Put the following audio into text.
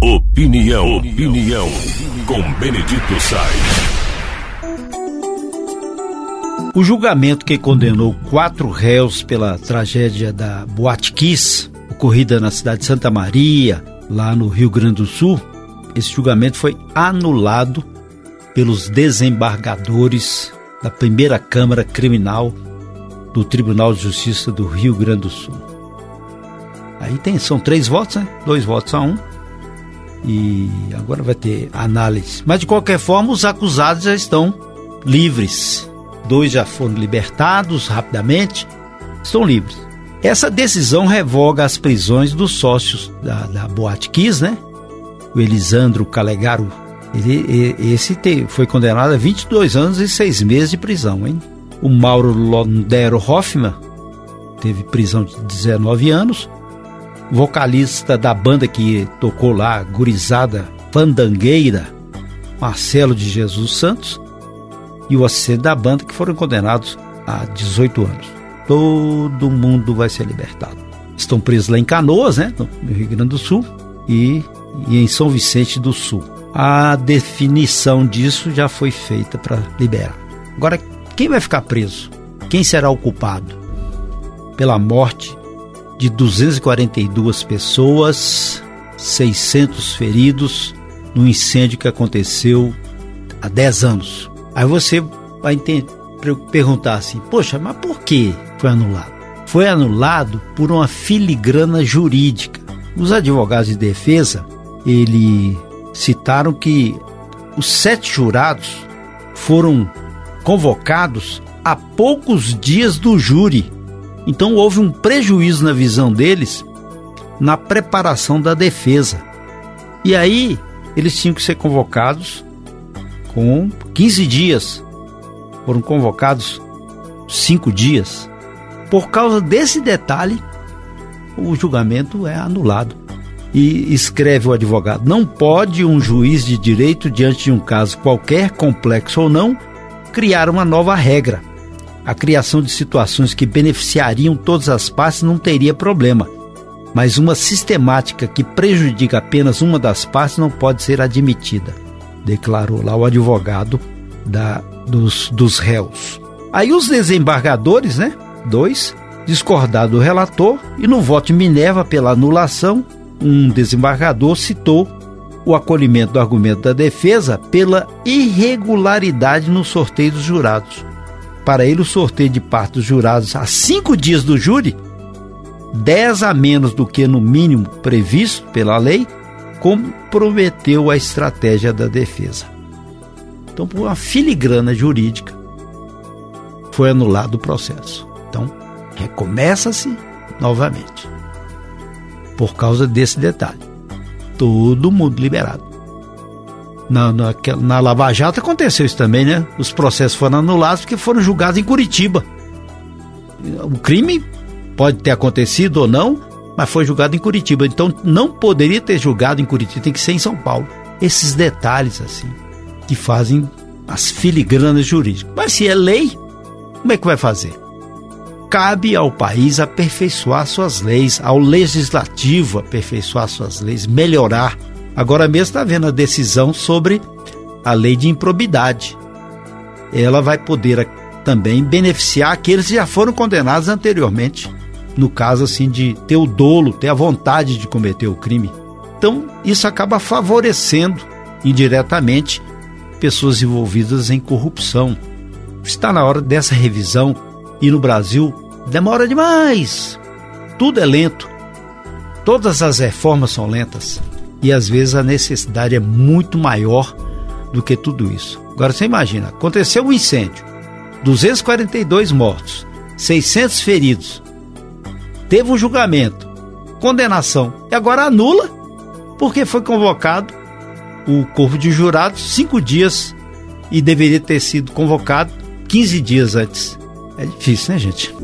Opinião, opinião, com Benedito Sainz. O julgamento que condenou quatro réus pela tragédia da Boate Kiss, ocorrida na cidade de Santa Maria, lá no Rio Grande do Sul, esse julgamento foi anulado pelos desembargadores da primeira Câmara Criminal do Tribunal de Justiça do Rio Grande do Sul. Aí tem, são três votos, né? Dois votos a um. E agora vai ter análise. Mas de qualquer forma, os acusados já estão livres. Dois já foram libertados rapidamente, estão livres. Essa decisão revoga as prisões dos sócios da, da Boate Kiss, né? O Elisandro Calegaro, ele, esse te, foi condenado a 22 anos e 6 meses de prisão, hein? O Mauro Londero Hoffman teve prisão de 19 anos vocalista da banda que tocou lá, Gurizada Fandangueira, Marcelo de Jesus Santos, e o assistente da banda que foram condenados a 18 anos. Todo mundo vai ser libertado. Estão presos lá em Canoas, né, no Rio Grande do Sul, e, e em São Vicente do Sul. A definição disso já foi feita para liberar. Agora, quem vai ficar preso? Quem será o culpado pela morte de 242 pessoas, 600 feridos no incêndio que aconteceu há 10 anos. Aí você vai perguntar assim: poxa, mas por que foi anulado? Foi anulado por uma filigrana jurídica. Os advogados de defesa ele citaram que os sete jurados foram convocados a poucos dias do júri então houve um prejuízo na visão deles na preparação da defesa. E aí eles tinham que ser convocados com 15 dias. Foram convocados cinco dias. Por causa desse detalhe, o julgamento é anulado. E escreve o advogado: não pode um juiz de direito, diante de um caso qualquer, complexo ou não, criar uma nova regra a criação de situações que beneficiariam todas as partes não teria problema. Mas uma sistemática que prejudica apenas uma das partes não pode ser admitida, declarou lá o advogado da, dos, dos réus. Aí os desembargadores, né? Dois, discordaram do relator e no voto de Minerva pela anulação, um desembargador citou o acolhimento do argumento da defesa pela irregularidade no sorteio dos jurados para ele o sorteio de parte dos jurados a cinco dias do júri, dez a menos do que no mínimo previsto pela lei, comprometeu a estratégia da defesa. Então, por uma filigrana jurídica, foi anulado o processo. Então, recomeça-se novamente. Por causa desse detalhe. Todo mundo liberado. Na, na, na Lava Jato aconteceu isso também, né? Os processos foram anulados porque foram julgados em Curitiba. O crime pode ter acontecido ou não, mas foi julgado em Curitiba. Então não poderia ter julgado em Curitiba, tem que ser em São Paulo. Esses detalhes, assim, que fazem as filigranas jurídicas. Mas se é lei, como é que vai fazer? Cabe ao país aperfeiçoar suas leis, ao legislativo aperfeiçoar suas leis, melhorar Agora mesmo está vendo a decisão sobre a lei de improbidade. Ela vai poder também beneficiar aqueles que já foram condenados anteriormente, no caso assim de ter o dolo, ter a vontade de cometer o crime. Então, isso acaba favorecendo indiretamente pessoas envolvidas em corrupção. Está na hora dessa revisão e no Brasil demora demais. Tudo é lento. Todas as reformas são lentas e às vezes a necessidade é muito maior do que tudo isso. Agora você imagina, aconteceu um incêndio, 242 mortos, 600 feridos, teve um julgamento, condenação, e agora anula porque foi convocado o corpo de jurados cinco dias e deveria ter sido convocado 15 dias antes. É difícil, né, gente?